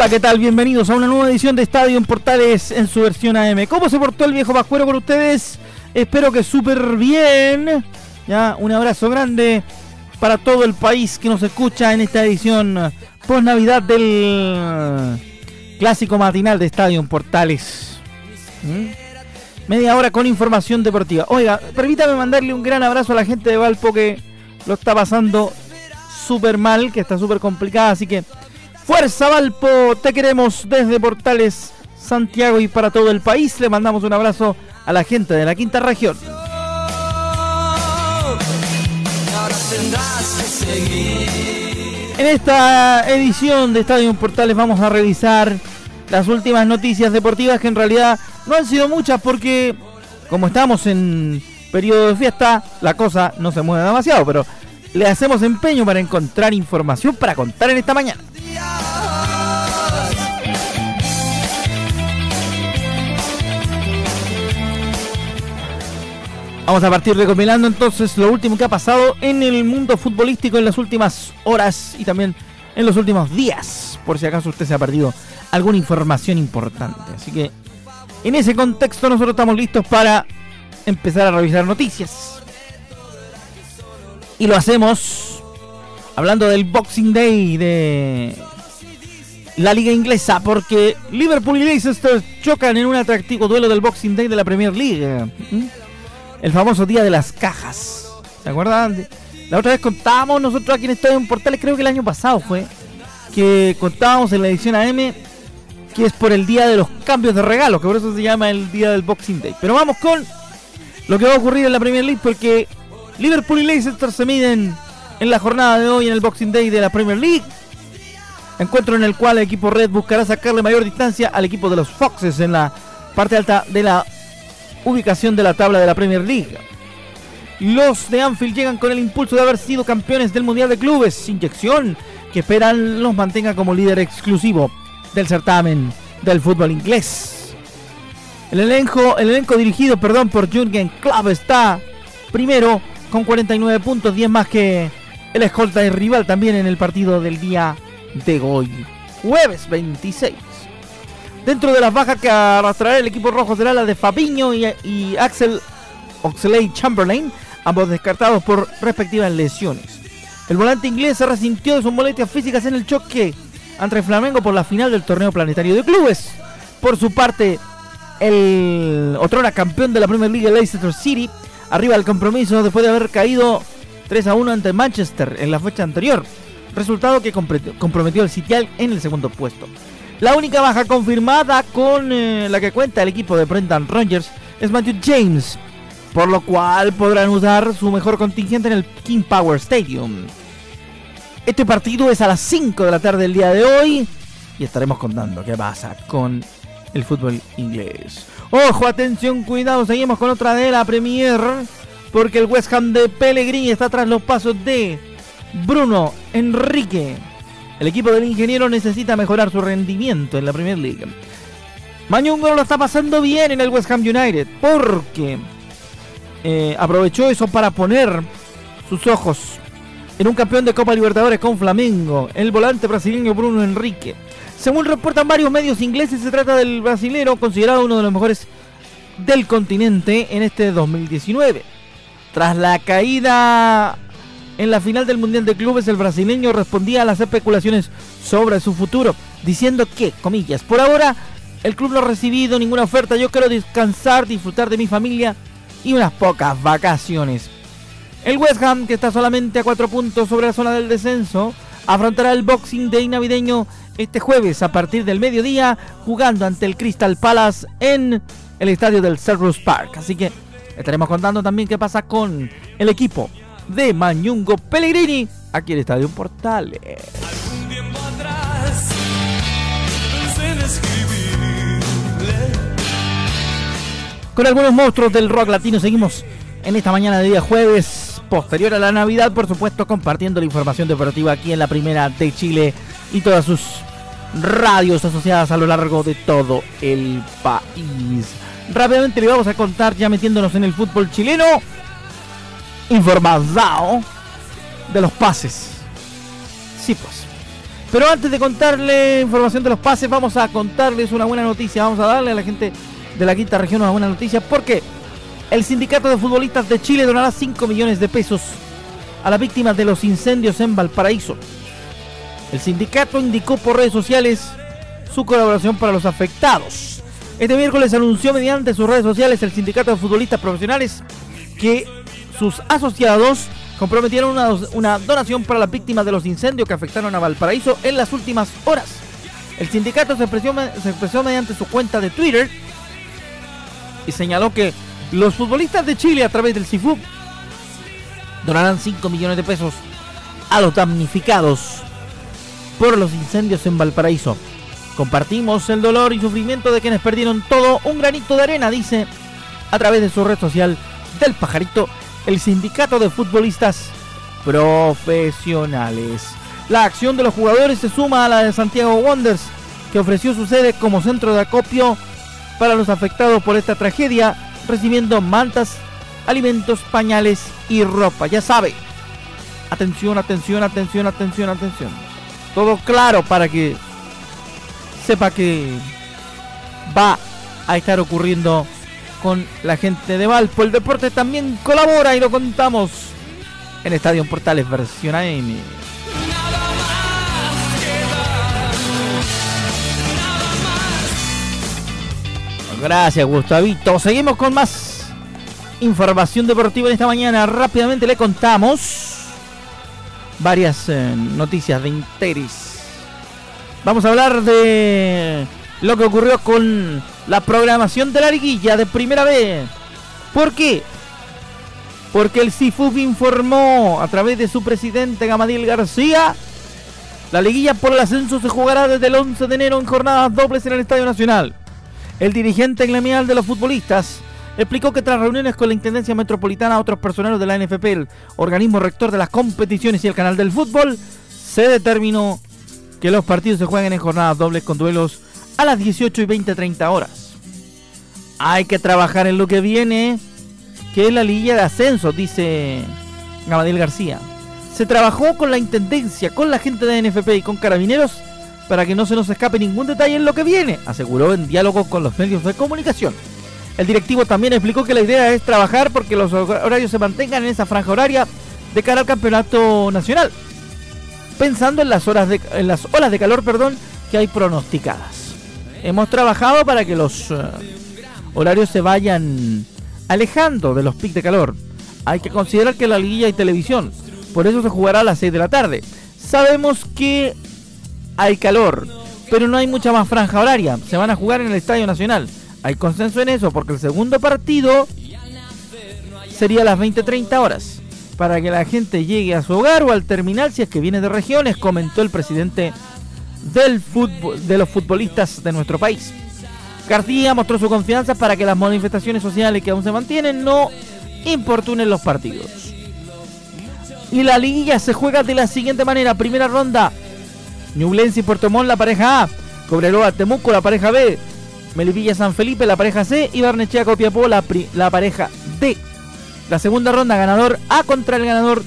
Hola, ¿qué tal? Bienvenidos a una nueva edición de Estadio en Portales en su versión AM. ¿Cómo se portó el viejo Pascuero con ustedes? Espero que súper bien. Ya, un abrazo grande para todo el país que nos escucha en esta edición post Navidad del clásico matinal de Estadio en Portales. ¿Mm? Media hora con información deportiva. Oiga, permítame mandarle un gran abrazo a la gente de Valpo que lo está pasando súper mal, que está súper complicada, así que Fuerza Valpo, te queremos desde Portales Santiago y para todo el país. Le mandamos un abrazo a la gente de la quinta región. En esta edición de Estadio Portales vamos a revisar las últimas noticias deportivas que en realidad no han sido muchas porque como estamos en periodo de fiesta, la cosa no se mueve demasiado, pero le hacemos empeño para encontrar información para contar en esta mañana. Vamos a partir recopilando entonces lo último que ha pasado en el mundo futbolístico en las últimas horas y también en los últimos días, por si acaso usted se ha perdido alguna información importante. Así que en ese contexto nosotros estamos listos para empezar a revisar noticias. Y lo hacemos hablando del Boxing Day de la liga inglesa, porque Liverpool y Leicester chocan en un atractivo duelo del Boxing Day de la Premier League el famoso día de las cajas. ¿Se acuerdan? La otra vez contábamos nosotros aquí en Estadio Portales, creo que el año pasado fue, que contábamos en la edición AM que es por el día de los cambios de regalos, que por eso se llama el día del Boxing Day. Pero vamos con lo que va a ocurrir en la Premier League, porque Liverpool y Leicester se miden en la jornada de hoy en el Boxing Day de la Premier League. Encuentro en el cual el equipo Red buscará sacarle mayor distancia al equipo de los Foxes en la parte alta de la ubicación de la tabla de la Premier League. Los de Anfield llegan con el impulso de haber sido campeones del Mundial de Clubes, inyección que esperan los mantenga como líder exclusivo del certamen del fútbol inglés. El elenco, el elenco dirigido perdón, por Jürgen Klopp está primero con 49 puntos, 10 más que el escolta y rival también en el partido del día de hoy, jueves 26. Dentro de las bajas que arrastrará el equipo rojo será la de Fabiño y, Axel Oxley Chamberlain, ambos descartados por respectivas lesiones. El volante inglés se resintió de sus molestias físicas en el choque ante Flamengo por la final del torneo planetario de clubes. Por su parte, el otrora campeón de la Premier League, Leicester City, arriba del compromiso después de haber caído 3 a 1 ante Manchester en la fecha anterior, resultado que comprometió al City en el segundo puesto. La única baja confirmada con eh, la que cuenta el equipo de Brendan Rogers es Matthew James, por lo cual podrán usar su mejor contingente en el King Power Stadium. Este partido es a las 5 de la tarde del día de hoy y estaremos contando qué pasa con el fútbol inglés. Ojo, atención, cuidado, seguimos con otra de la Premier porque el West Ham de Pellegrini está tras los pasos de Bruno Enrique el equipo del ingeniero necesita mejorar su rendimiento en la Premier League. Mañungo lo está pasando bien en el West Ham United porque eh, aprovechó eso para poner sus ojos en un campeón de Copa Libertadores con Flamengo, el volante brasileño Bruno Enrique. Según reportan varios medios ingleses, se trata del brasilero considerado uno de los mejores del continente en este 2019. Tras la caída en la final del Mundial de Clubes, el brasileño respondía a las especulaciones sobre su futuro, diciendo que, comillas, por ahora el club no ha recibido ninguna oferta, yo quiero descansar, disfrutar de mi familia y unas pocas vacaciones. El West Ham, que está solamente a cuatro puntos sobre la zona del descenso, afrontará el Boxing Day navideño este jueves a partir del mediodía, jugando ante el Crystal Palace en el estadio del Cerrus Park. Así que Estaremos contando también qué pasa con el equipo de Mañungo Pellegrini aquí en el Estadio Portales. Con algunos monstruos del rock latino seguimos en esta mañana de día jueves, posterior a la Navidad, por supuesto, compartiendo la información deportiva aquí en la primera de Chile y todas sus radios asociadas a lo largo de todo el país. Rápidamente le vamos a contar, ya metiéndonos en el fútbol chileno, informado de los pases. Sí, pues. Pero antes de contarle información de los pases, vamos a contarles una buena noticia. Vamos a darle a la gente de la quinta región una buena noticia porque el sindicato de futbolistas de Chile donará 5 millones de pesos a las víctimas de los incendios en Valparaíso. El sindicato indicó por redes sociales su colaboración para los afectados. Este miércoles anunció mediante sus redes sociales el sindicato de futbolistas profesionales que sus asociados comprometieron una, donación para las víctimas de los incendios que afectaron a Valparaíso en las últimas horas. El sindicato se expresó, mediante su cuenta de Twitter y señaló que los futbolistas de Chile a través del CIFUB donarán 5 millones de pesos a los damnificados por los incendios en Valparaíso. Compartimos el dolor y sufrimiento de quienes perdieron todo un granito de arena, dice a través de su red social del pajarito el sindicato de futbolistas profesionales. La acción de los jugadores se suma a la de Santiago Wonders, que ofreció su sede como centro de acopio para los afectados por esta tragedia, recibiendo mantas, alimentos, pañales y ropa. Ya sabe, atención, atención, atención, atención, atención todo claro para que sepa que va a estar ocurriendo con la gente de Valpo. El deporte también colabora y lo contamos en Estadio Portales versión AM. Gracias, Gustavito. Seguimos con más información deportiva en esta mañana. Rápidamente le contamos varias eh, noticias de interés. Vamos a hablar de lo que ocurrió con la programación de la liguilla de primera vez. ¿Por qué? Porque el CIFUB informó a través de su presidente Gamadiel García la liguilla por el ascenso se jugará desde el 11 de enero en jornadas dobles en el Estadio Nacional. El dirigente gremial de los futbolistas explicó que tras reuniones con la Intendencia Metropolitana, otros personeros de la NFP, el organismo rector de las competiciones y el canal del fútbol, se determinó que los partidos se jueguen en jornadas dobles con duelos a las 18 y 20, 30 horas. Hay que trabajar en lo que viene, que es la liguilla de ascenso, dice Gamadiel García. Se trabajó con la Intendencia, con la gente de NFP y con carabineros para que no se nos escape ningún detalle en lo que viene, aseguró en diálogo con los medios de comunicación. El directivo también explicó que la idea es trabajar porque los horarios se mantengan en esa franja horaria de cara al campeonato nacional, pensando en las horas de, en las olas de calor, perdón, que hay pronosticadas. Hemos trabajado para que los eh, horarios se vayan alejando de los picos de calor. Hay que considerar que la liguilla hay televisión, por eso se jugará a las 6 de la tarde. Sabemos que hay calor, pero no hay mucha más franja horaria. Se van a jugar en el Estadio Nacional. Hay consenso en eso porque el segundo partido sería a las 20-30 horas para que la gente llegue a su hogar o al terminal si es que viene de regiones, comentó el presidente del fútbol, de los futbolistas de nuestro país. García mostró su confianza para que las manifestaciones sociales que aún se mantienen no importunen los partidos. Y la liguilla se juega de la siguiente manera. Primera ronda. Ñublense y Puerto Montt, la pareja A. Cobreloa, Temuco, la pareja B. Melipilla San Felipe, la pareja C, y Barnechea Copiapó, la, la pareja D. La segunda ronda, ganador A contra el ganador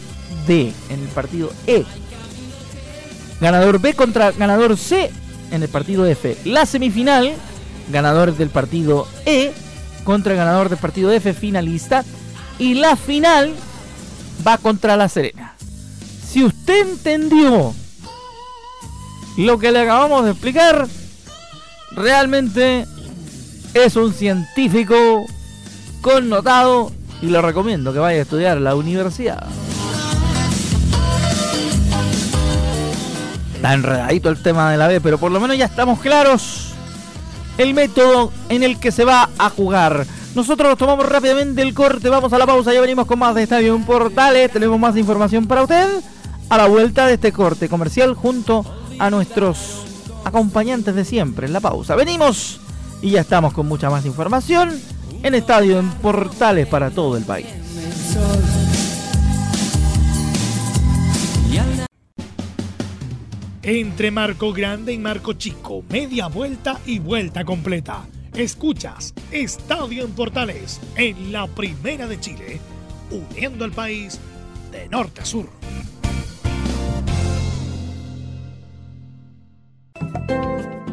D en el partido E. Ganador B contra ganador C en el partido F. La semifinal, ganador del partido E contra el ganador del partido F, finalista. Y la final va contra la Serena. Si usted entendió lo que le acabamos de explicar, realmente es un científico connotado y lo recomiendo que vaya a estudiar la universidad. Está enredadito el tema de la B, pero por lo menos ya estamos claros el método en el que se va a jugar. Nosotros tomamos rápidamente el corte, vamos a la pausa, ya venimos con más de Estadio Portales, tenemos más información para usted a la vuelta de este corte comercial junto a nuestros acompañantes de siempre en la pausa. Venimos y ya estamos con mucha más información en Estadio en Portales para todo el país. Entre Marco Grande y Marco Chico, media vuelta y vuelta completa. Escuchas Estadio en Portales en la Primera de Chile, uniendo al país de norte a sur.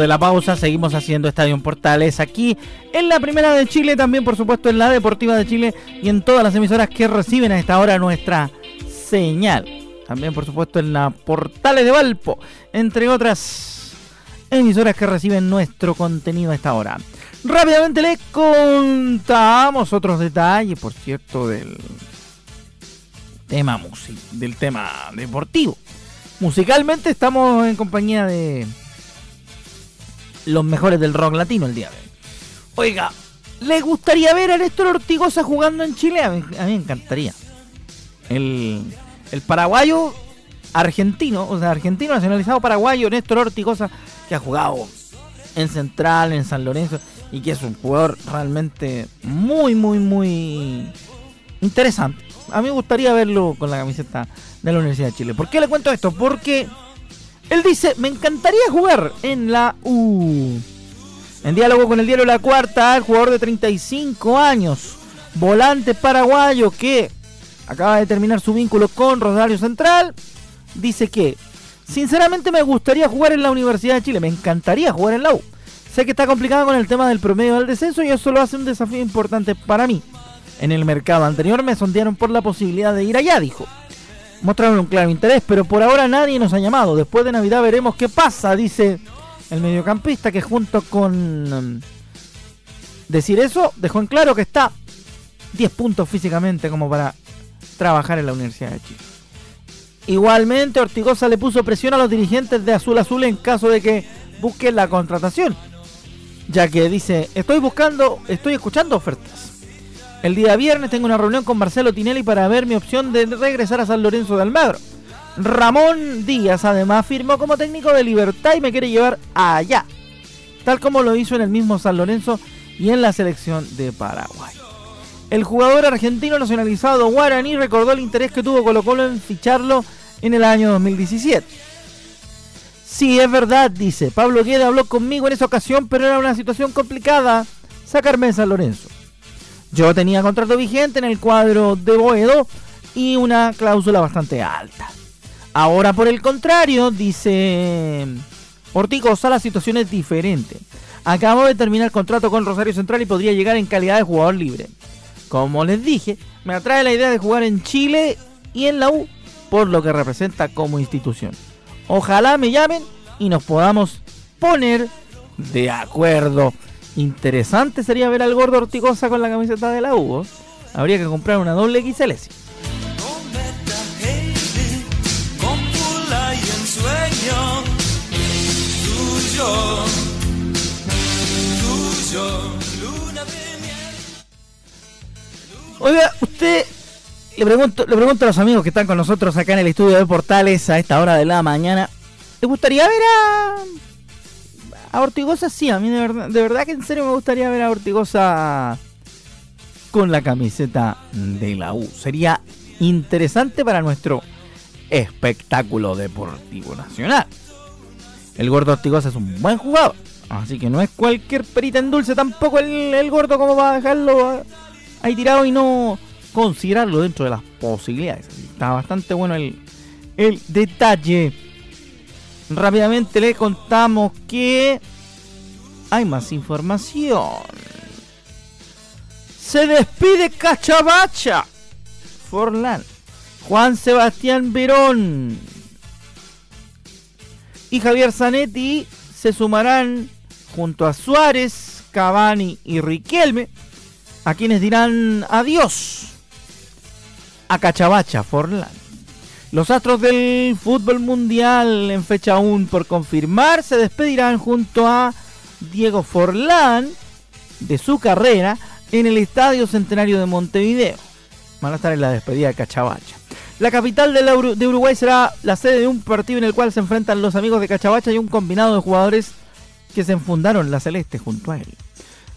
De la pausa seguimos haciendo Estadio Portales aquí en la Primera de Chile, también por supuesto en la Deportiva de Chile y en todas las emisoras que reciben a esta hora nuestra señal. También por supuesto en la Portales de Valpo, entre otras emisoras que reciben nuestro contenido a esta hora. Rápidamente les contamos otros detalles, por cierto, del tema música, del tema deportivo. Musicalmente estamos en compañía de los mejores del rock latino el día de hoy. Oiga, ¿les gustaría ver a Néstor Ortigosa jugando en Chile? A mí, me encantaría. El, el paraguayo argentino, o sea, argentino nacionalizado paraguayo, Néstor Ortigosa, que ha jugado en Central, en San Lorenzo, y que es un jugador realmente muy, muy, muy interesante. A mí me gustaría verlo con la camiseta de la Universidad de Chile. ¿Por qué le cuento esto? Porque él dice, me encantaría jugar en la U. En diálogo con el diario La Cuarta, el jugador de 35 años, volante paraguayo que acaba de terminar su vínculo con Rosario Central, dice que, sinceramente me gustaría jugar en la Universidad de Chile, me encantaría jugar en la U. Sé que está complicado con el tema del promedio del descenso y eso lo hace un desafío importante para mí. En el mercado anterior me sondearon por la posibilidad de ir allá, dijo mostraron un claro interés, pero por ahora nadie nos ha llamado. Después de Navidad veremos qué pasa, dice El mediocampista que junto con mm, decir eso dejó en claro que está 10 puntos físicamente como para trabajar en la Universidad de Chile. Igualmente, Ortigosa le puso presión a los dirigentes de Azul Azul en caso de que busquen la contratación, ya que dice, estoy buscando, estoy escuchando ofertas. El día viernes tengo una reunión con Marcelo Tinelli para ver mi opción de regresar a San Lorenzo de Almagro. Ramón Díaz además firmó como técnico de Libertad y me quiere llevar allá, tal como lo hizo en el mismo San Lorenzo y en la selección de Paraguay. El jugador argentino nacionalizado Guaraní recordó el interés que tuvo Colo Colo en ficharlo en el año 2017. Sí, es verdad, dice. Pablo Gueda habló conmigo en esa ocasión, pero era una situación complicada sacarme de San Lorenzo. Yo tenía contrato vigente en el cuadro de Boedo y una cláusula bastante alta. Ahora, por el contrario, dice Ortigosa, la situación es diferente. Acabo de terminar contrato con Rosario Central y podría llegar en calidad de jugador libre. Como les dije, me atrae la idea de jugar en Chile y en la U por lo que representa como institución. Ojalá me llamen y nos podamos poner de acuerdo. Interesante sería ver al gordo Ortigosa con la camiseta de la U. Habría que comprar una doble XL. Oiga, usted le pregunto, le pregunto a los amigos que están con nosotros acá en el estudio de Portales a esta hora de la mañana. ¿Le gustaría ver a, a Ortigosa? Sí, a mí de verdad, de verdad que en serio me gustaría ver a Ortigosa con la camiseta de la U. Sería interesante para nuestro espectáculo deportivo nacional. El gordo Ortigosa es un buen jugador. Así que no es cualquier perita en dulce tampoco el, gordo como va a dejarlo ahí tirado y no considerarlo dentro de las posibilidades. Está bastante bueno el, el detalle. Rápidamente le contamos que hay más información. Se despide Cachabacha. Forlán. Juan Sebastián Verón. Y Javier Zanetti se sumarán junto a Suárez, Cavani y Riquelme a quienes dirán adiós a Cachabacha Forlán. Los astros del fútbol mundial en fecha aún por confirmar se despedirán junto a Diego Forlán de su carrera en el Estadio Centenario de Montevideo. Van a estar en la despedida de Cachabacha. La capital de Uruguay será la sede de un partido en el cual se enfrentan los amigos de Cachabacha y un combinado de jugadores que se enfundaron la celeste junto a él.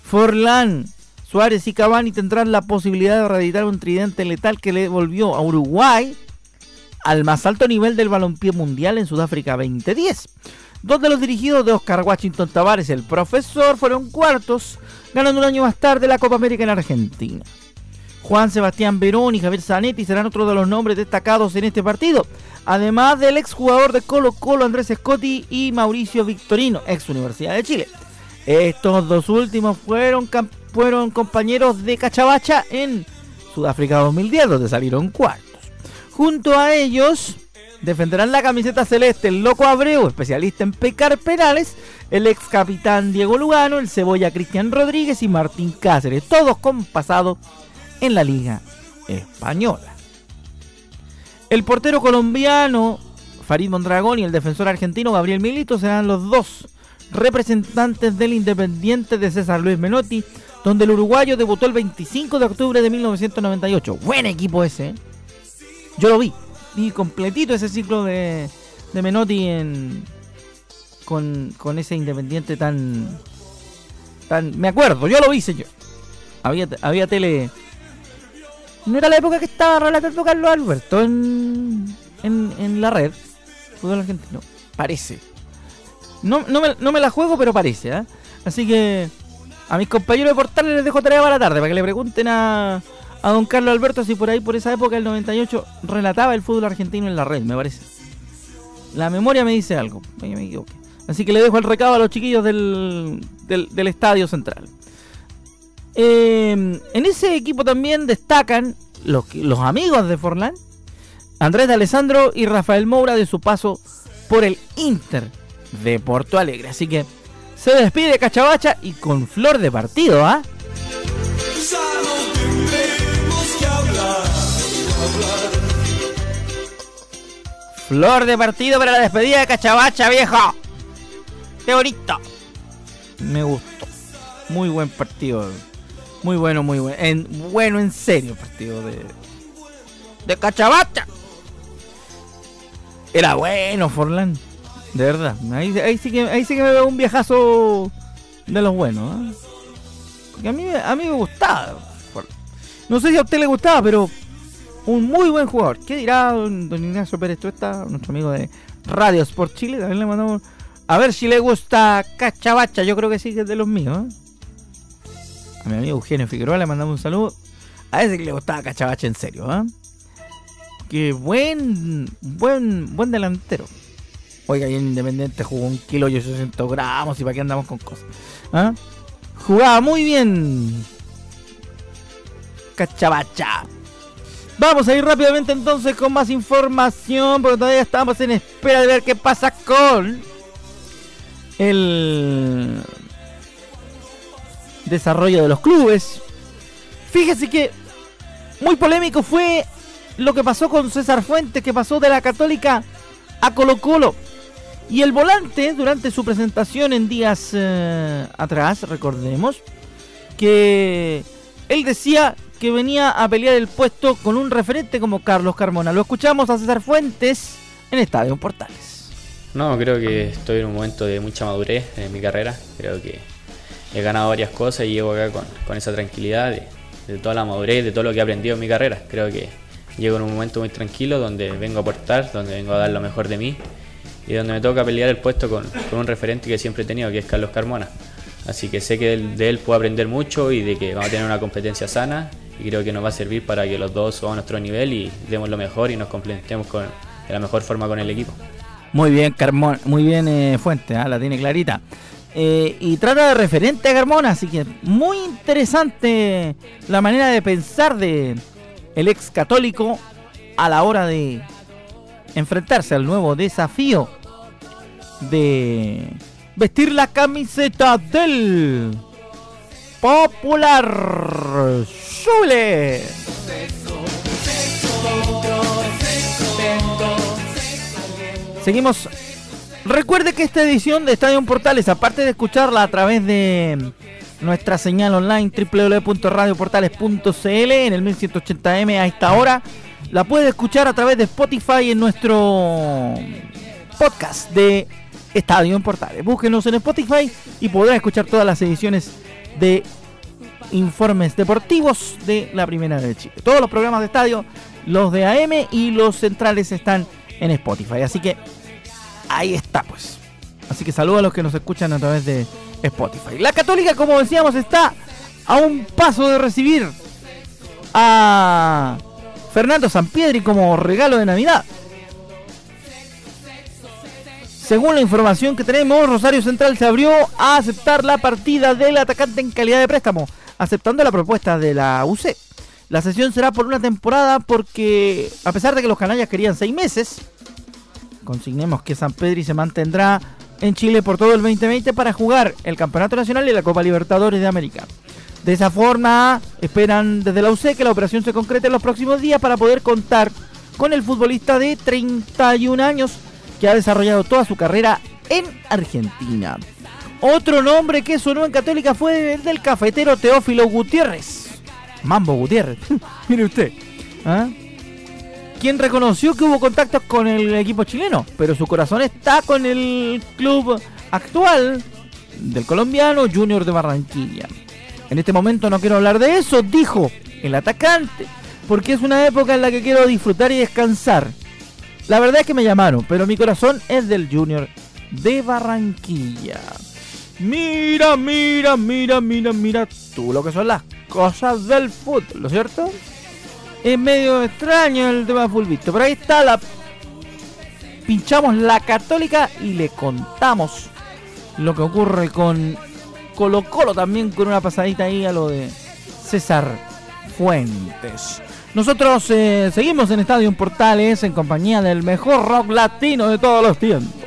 Forlán Suárez y Cavani tendrán la posibilidad de reeditar un tridente letal que le volvió a Uruguay al más alto nivel del balompié mundial en Sudáfrica 2010. Dos de los dirigidos de Oscar Washington Tavares, el profesor, fueron cuartos, ganando un año más tarde la Copa América en Argentina. Juan Sebastián Verón y Javier Zanetti serán otros de los nombres destacados en este partido, además del exjugador de Colo Colo Andrés Scotti y Mauricio Victorino, ex Universidad de Chile. Estos dos últimos fueron fueron compañeros de Cachabacha en Sudáfrica 2010, donde salieron cuartos. Junto a ellos defenderán la camiseta celeste el Loco Abreu, especialista en pecar penales, el ex capitán Diego Lugano, el cebolla Cristian Rodríguez y Martín Cáceres, todos con pasado en la Liga Española. El portero colombiano Farid Mondragón y el defensor argentino Gabriel Milito serán los dos representantes del Independiente de César Luis Menotti donde el uruguayo debutó el 25 de octubre de 1998. Buen equipo ese. ¿eh? Yo lo vi. Vi completito ese ciclo de, de Menotti en, con, con ese Independiente tan, tan... Me acuerdo, yo lo vi, señor. Había, había tele... No era la época que estaba relatando Carlos Alberto en, en, en la red. Fútbol argentino. Parece. No, no, me, no me la juego, pero parece. ¿eh? Así que a mis compañeros de portales les dejo tarea para la tarde, para que le pregunten a, a don Carlos Alberto si por ahí, por esa época, el 98, relataba el fútbol argentino en la red, me parece. La memoria me dice algo, me equivoqué. Así que le dejo el recado a los chiquillos del, del, Estadio Central. Eh, en ese equipo también destacan los, los amigos de Forlán, Andrés de Alessandro y Rafael Moura de su paso por el Inter de Porto Alegre. Así que se despide Cachabacha y con flor de partido, ¿ah? Flor de partido para la despedida de Cachabacha, viejo. Qué bonito. Me gustó. Muy buen partido. Muy bueno, muy bueno. En, bueno, en serio, partido de. De Cachabacha. Era bueno, Forlán. De verdad. Ahí, sí que, ahí sí que me veo un viajazo de los buenos. ¿eh? a mí, a mí me gustaba. No sé si a usted le gustaba, pero un muy buen jugador. ¿Qué dirá don, Ignacio Pérez está nuestro amigo de Radio Sport Chile? También le mandamos. A ver si le gusta Cachabacha. Yo creo que sí que es de los míos. ¿eh? A mi amigo Eugenio Figueroa le mandamos un saludo. A ese que le gustaba Cachabacha en serio. ¿eh? Qué buen, buen, buen delantero. Oiga, y en Independiente jugó un kilo y 800 gramos y para qué andamos con cosas. ¿Ah? Jugaba muy bien. Cachabacha. Vamos a ir rápidamente entonces con más información, porque todavía estamos en espera de ver qué pasa con el desarrollo de los clubes. Fíjese que muy polémico fue lo que pasó con César Fuentes, que pasó de la Católica a Colo Colo. Y el volante, durante su presentación en días eh, atrás, recordemos, que él decía que venía a pelear el puesto con un referente como Carlos Carmona. Lo escuchamos a César Fuentes en Estadio Portales. No, creo que estoy en un momento de mucha madurez en mi carrera. Creo que he ganado varias cosas y llego acá con, esa tranquilidad de, de, toda la madurez, de todo lo que he aprendido en mi carrera. Creo que llego en un momento muy tranquilo donde vengo a aportar, donde vengo a dar lo mejor de mí y donde me toca pelear el puesto con, un referente que siempre he tenido, que es Carlos Carmona. Así que sé que de él, puedo aprender mucho y de que vamos a tener una competencia sana y creo que nos va a servir para que los dos subamos nuestro nivel y demos lo mejor y nos complementemos con, de la mejor forma con el equipo. Muy bien, Carmona, muy bien eh, Fuente, ¿ah? la tiene clarita. Eh, y trata de referente a Carmona, así que muy interesante la manera de pensar de el ex católico a la hora de enfrentarse al nuevo desafío de vestir la camiseta del Popular Chule. Seguimos. Recuerde que esta edición de Estadio Portales, aparte de escucharla a través de nuestra señal online www.radioportales.cl en el 1180m a esta hora, la puede escuchar a través de Spotify en nuestro podcast de Estadio en Portales. Búsquenos en Spotify y podrá escuchar todas las ediciones de informes deportivos de la Primera de Chile. Todos los programas de estadio, los de AM y los centrales están en Spotify. Así que ahí está, pues. Así que saludos a los que nos escuchan a través de Spotify. La Católica, como decíamos, está a un paso de recibir a Fernando Sampiedri como regalo de Navidad. Según la información que tenemos, Rosario Central se abrió a aceptar la partida del atacante en calidad de préstamo, aceptando la propuesta de la UC. La sesión será por una temporada porque, a pesar de que los canallas querían seis meses, consignemos que San Pedri se mantendrá en Chile por todo el 2020 para jugar el Campeonato Nacional y la Copa Libertadores de América. De esa forma, esperan desde la UC que la operación se concrete en los próximos días para poder contar con el futbolista de 31 años que ha desarrollado toda su carrera en Argentina. Otro nombre que sonó en Católica fue el del cafetero Teófilo Gutiérrez. Mambo Gutiérrez, mire usted. ¿ah? Quien reconoció que hubo contactos con el equipo chileno, pero su corazón está con el club actual del colombiano Junior de Barranquilla. En este momento no quiero hablar de eso, dijo el atacante, porque es una época en la que quiero disfrutar y descansar. La verdad es que me llamaron, pero mi corazón es del Junior de Barranquilla. Mira, mira, mira, mira, mira tú lo que son las cosas del fútbol, ¿no es cierto? Es medio extraño el tema visto, pero ahí está la pinchamos la católica y le contamos lo que ocurre con Colo Colo también con una pasadita ahí a lo de César Fuentes. Nosotros eh, seguimos en Estadio Portales en compañía del mejor rock latino de todos los tiempos.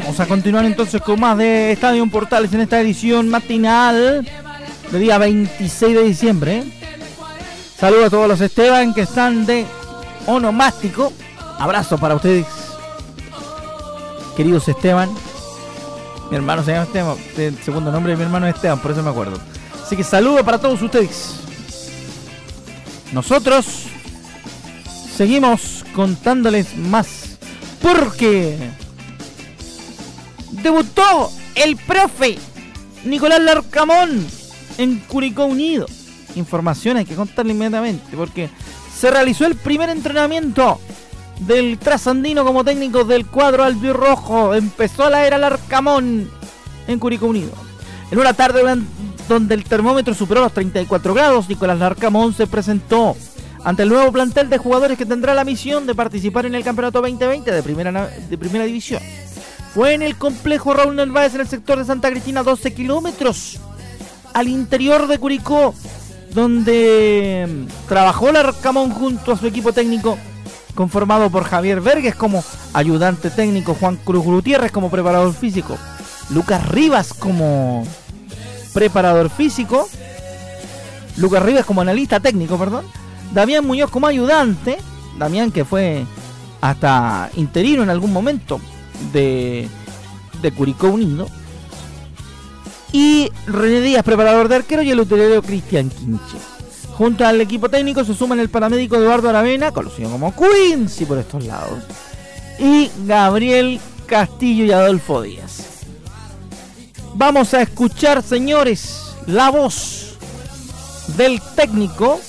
Vamos a continuar entonces con más de Estadio Portales en esta edición matinal de día 26 de diciembre. Saludos a todos los Esteban que están de onomástico. Abrazo para ustedes, queridos Esteban. Mi hermano se llama Esteban, el segundo nombre de mi hermano es Esteban, por eso me acuerdo. Así que saludos para todos ustedes. Nosotros seguimos contándoles más porque debutó el profe Nicolás Larcamón en Curicó Unido. Información hay que contarle inmediatamente porque se realizó el primer entrenamiento del trasandino como técnico del cuadro albirrojo. Empezó la era Larcamón en Curicó Unido. En una tarde donde el termómetro superó los 34 grados, Nicolás Larcamón se presentó ante el nuevo plantel de jugadores que tendrá la misión de participar en el Campeonato 2020 de Primera, de primera División. Fue en el complejo Raúl Narváez en el sector de Santa Cristina, 12 kilómetros al interior de Curicó, donde mm, trabajó Larcamón junto a su equipo técnico conformado por Javier Verges como ayudante técnico, Juan Cruz Gutiérrez como preparador físico, Lucas Rivas como preparador físico, Lucas Rivas como analista técnico, perdón, Damián Muñoz como ayudante, Damián que fue hasta interino en algún momento de, de Curicó Unido, y René Díaz, preparador de arquero, y el utilero Cristian Quinche. Junto al equipo técnico se suman el paramédico Eduardo Aravena, conocido como Quincy por estos lados, y Gabriel Castillo y Adolfo Díaz. Vamos a escuchar, señores, la voz del técnico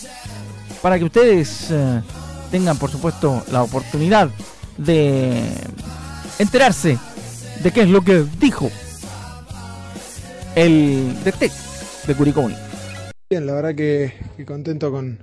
para que ustedes eh, tengan, por supuesto, la oportunidad de enterarse de qué es lo que dijo el DT de Curicó Bien, la verdad que, contento con,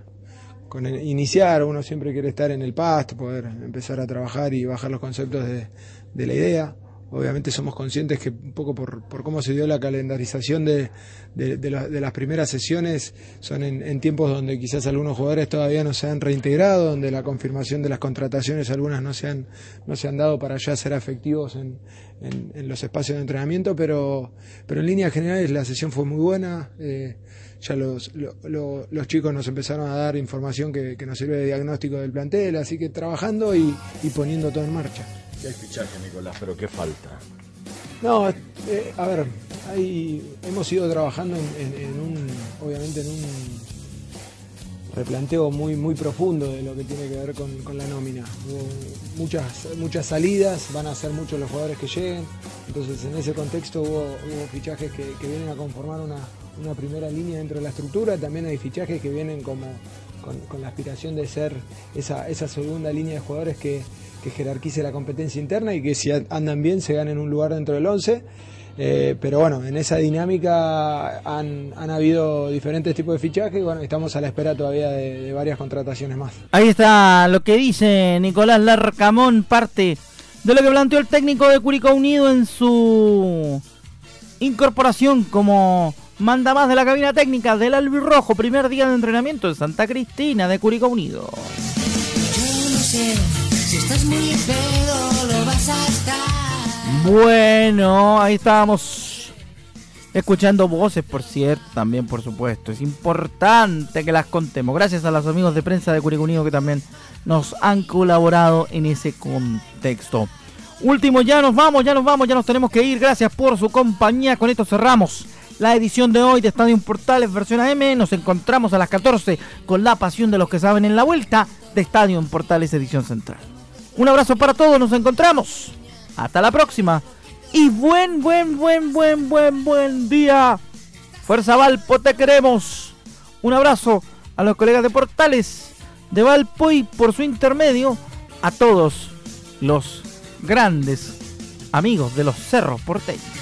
con iniciar, uno siempre quiere estar en el pasto, poder empezar a trabajar y bajar los conceptos de, de la idea. Obviamente somos conscientes que un poco por, por cómo se dio la calendarización de, de, las primeras sesiones son en, tiempos donde quizás algunos jugadores todavía no se han reintegrado, donde la confirmación de las contrataciones algunas no se han, no se han dado para ya ser efectivos en, en, los espacios de entrenamiento, pero, pero en líneas generales la sesión fue muy buena. Eh, ya los, los chicos nos empezaron a dar información que, nos sirve de diagnóstico del plantel, así que trabajando y, y poniendo todo en marcha. ¿Qué hay fichaje, Nicolás? ¿Pero qué falta? No, eh, a ver, hemos ido trabajando en, un, obviamente en un replanteo muy, muy profundo de lo que tiene que ver con, la nómina. Hubo muchas, muchas salidas, van a ser muchos los jugadores que lleguen, entonces en ese contexto hubo, fichajes que, vienen a conformar una, primera línea dentro de la estructura, también hay fichajes que vienen como con, la aspiración de ser esa, esa segunda línea de jugadores que, jerarquice la competencia interna y que si andan bien se ganen un lugar dentro del 11. Eh, pero bueno, en esa dinámica han, habido diferentes tipos de fichajes y bueno, estamos a la espera todavía de, varias contrataciones más. Ahí está lo que dice Nicolás Larcamón, parte de lo que planteó el técnico de Curicó Unido en su incorporación como manda más de la cabina técnica del Albirrojo, primer día de entrenamiento en Santa Cristina de Curicó Unido. Bueno, ahí estábamos escuchando voces, por cierto, también por supuesto. Es importante que las contemos. Gracias a los amigos de prensa de Curicunido que también nos han colaborado en ese contexto. Último, ya nos vamos, ya nos vamos, ya nos tenemos que ir. Gracias por su compañía. Con esto cerramos la edición de hoy de Estadio Portales versión AM. Nos encontramos a las 14 con la pasión de los que saben en la vuelta de Estadio Portales edición central. Un abrazo para todos, nos encontramos. Hasta la próxima. Y buen, buen, buen, buen, buen, buen día. Fuerza Valpo, te queremos. Un abrazo a los colegas de Portales de Valpo y por su intermedio a todos los grandes amigos de los cerros porteños.